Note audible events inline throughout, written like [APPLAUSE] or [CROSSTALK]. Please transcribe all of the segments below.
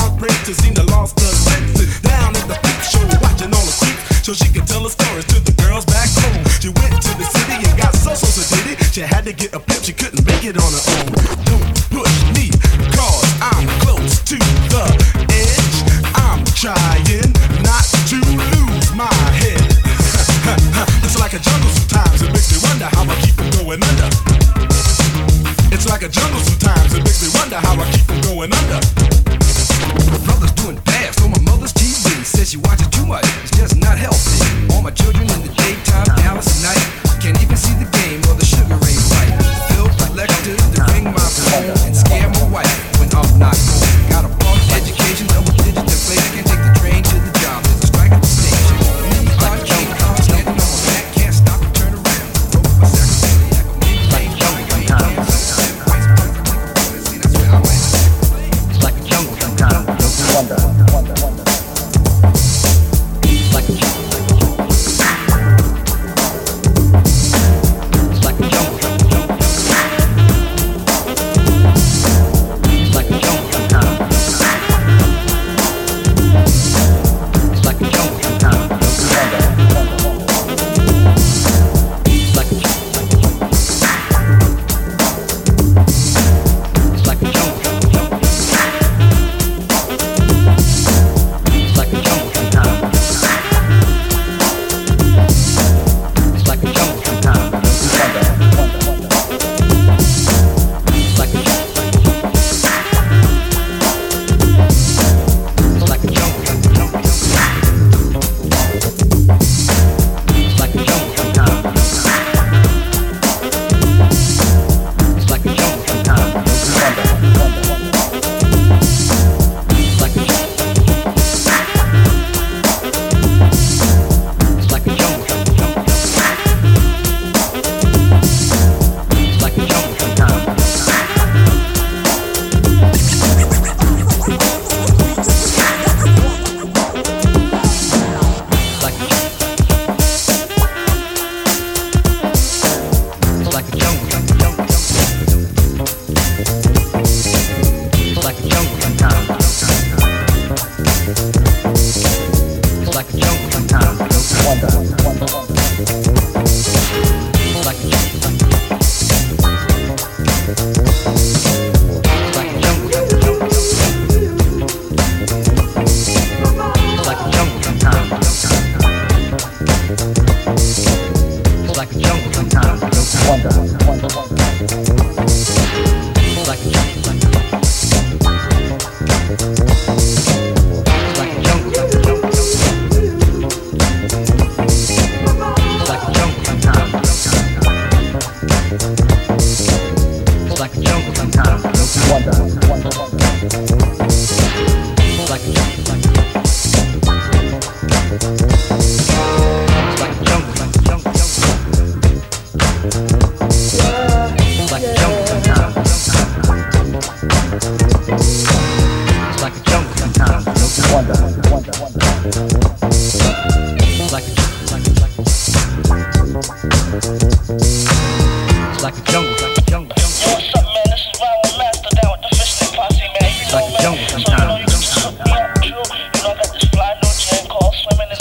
heartbreak to seem to lost her senses. Down at the freak show, watching all the creeps, so she could tell her stories to the girls back home. She went to the city and got so so sedated. She had to get a pimp, she couldn't make it on her own. Don't push me, cause I'm close to the edge. I'm trying not to lose my head. [LAUGHS] it's like a jungle sometimes, it makes me wonder how I keep from going under. It's like a jungle sometimes, it makes me wonder how I keep from going under.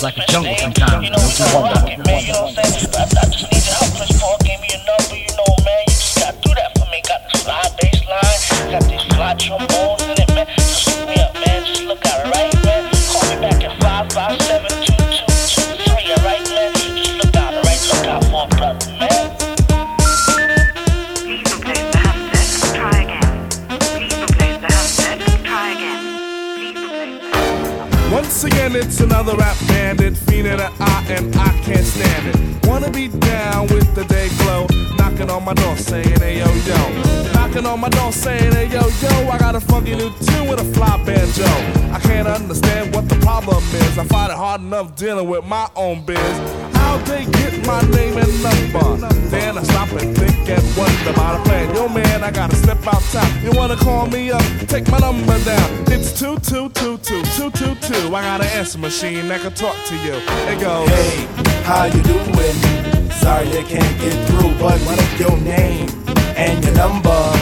Like a jungle sometimes. Man. You know Once again, it's another rap bandit, fiending an eye, and I can't stand it. Wanna be down with the day glow, knocking on my door saying, hey yo yo. Knocking on my door saying, hey yo yo, I got a funky new tune with a fly banjo. I can't understand what the problem is. I find it hard enough dealing with my own biz. They get my name and number? Then I stop and think and wonder about a plan. Yo man, I gotta step outside. You wanna call me up? Take my number down. It's two two two two two two two. I got an answer machine that can talk to you. It goes. Hey, how you doing? Sorry I can't get through, but what is your name and your number?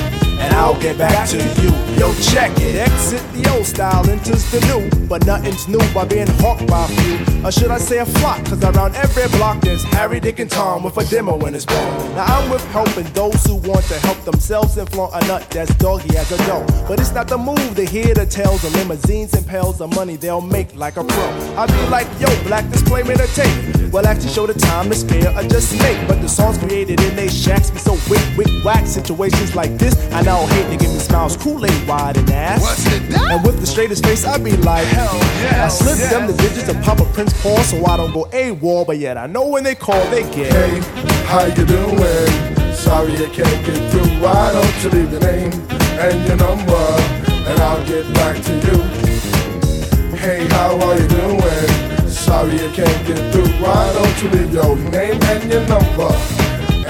I'll get back to you. Yo, check it. Exit the old style, enters the new. But nothing's new by being hawked by a few. Or should I say a flock? Cause around every block there's Harry, Dick, and Tom with a demo in his palm. Now I'm with helping those who want to help themselves and flaunt a nut that's doggy as a dough. But it's not the move to hear the tales of limousines and pails of money they'll make like a pro. I be like, yo, black display a tape. Well, actually show the time to spare or just make. But the songs created in they shacks be so wick, wick, whack. Situations like this, I now hate to give me smiles, Kool-Aid wide and ass. What's it that? And with the straightest face, I be like, hell yes, I slip yes. them the digits of Papa Prince Paul so I don't go AWOL. But yet I know when they call, they get. Hey, how you doing? Sorry I can't get through. Why don't you leave your name and your number, and I'll get back to you. Hey, how are you doing? Sorry I can't get through. Why don't you leave your name and your number,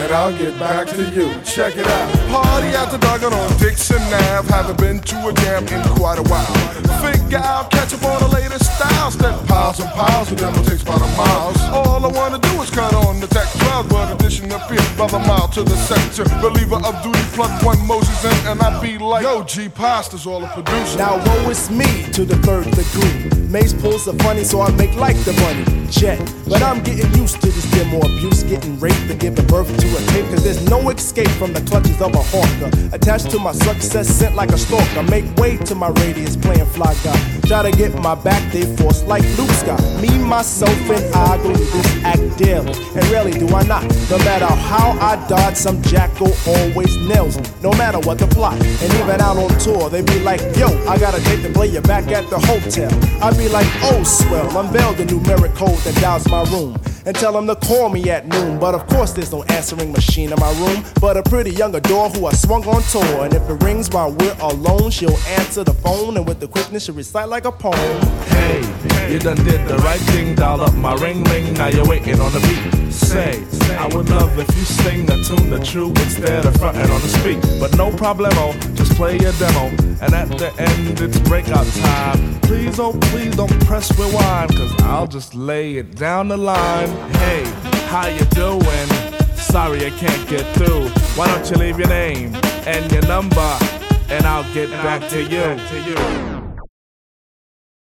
and I'll get back to you. Check it out. Party at the Duggan on Dixon Ave. Haven't been to a jam in quite a while. Figure out, catch up on the latest styles. Step piles and piles, and demo takes about a mile. All I wanna do is cut on the tech 12, but addition appear brother mile to the sector. Believer of duty, plug one Moses in, and I be like, Yo, G Pasta's all a producer. Now woe is me to the third degree. Mace pulls the funny, so I make like the money. Jet. But I'm getting used to this demo abuse, getting raped and giving birth to a tape. Cause there's no escape from the clutches of a hawker. Attached to my success, sent like a stalker. Make way to my radius, playing fly guy. Try to get my back, they force like Luke Scott. Me, myself, and I go through act daily. And rarely do I not. No matter how I dodge, some jackal always nails me. No matter what the plot. And even out on tour, they be like, yo, I got a date to play you back at the hotel. I be like, oh, swell, unveil the numeric code that dials my room. And tell them to call me at noon. But of course, there's no answering machine in my room. But a pretty young adore who I swung on tour. And if it rings while we're alone, she'll answer the phone. And with the quickness, she'll recite like a poem. Hey, you done did the right thing, dial up my ring ring, now you're waiting on the beat. Say, I would love if you sing a tune the true instead of fronting on the speak. But no problemo, just play your demo. And at the end, it's breakout time. Please, oh, please don't press rewind, cause I'll just lay it down the line. Hey, how you doing? Sorry I can't get through. Why don't you leave your name and your number, and I'll get back to you.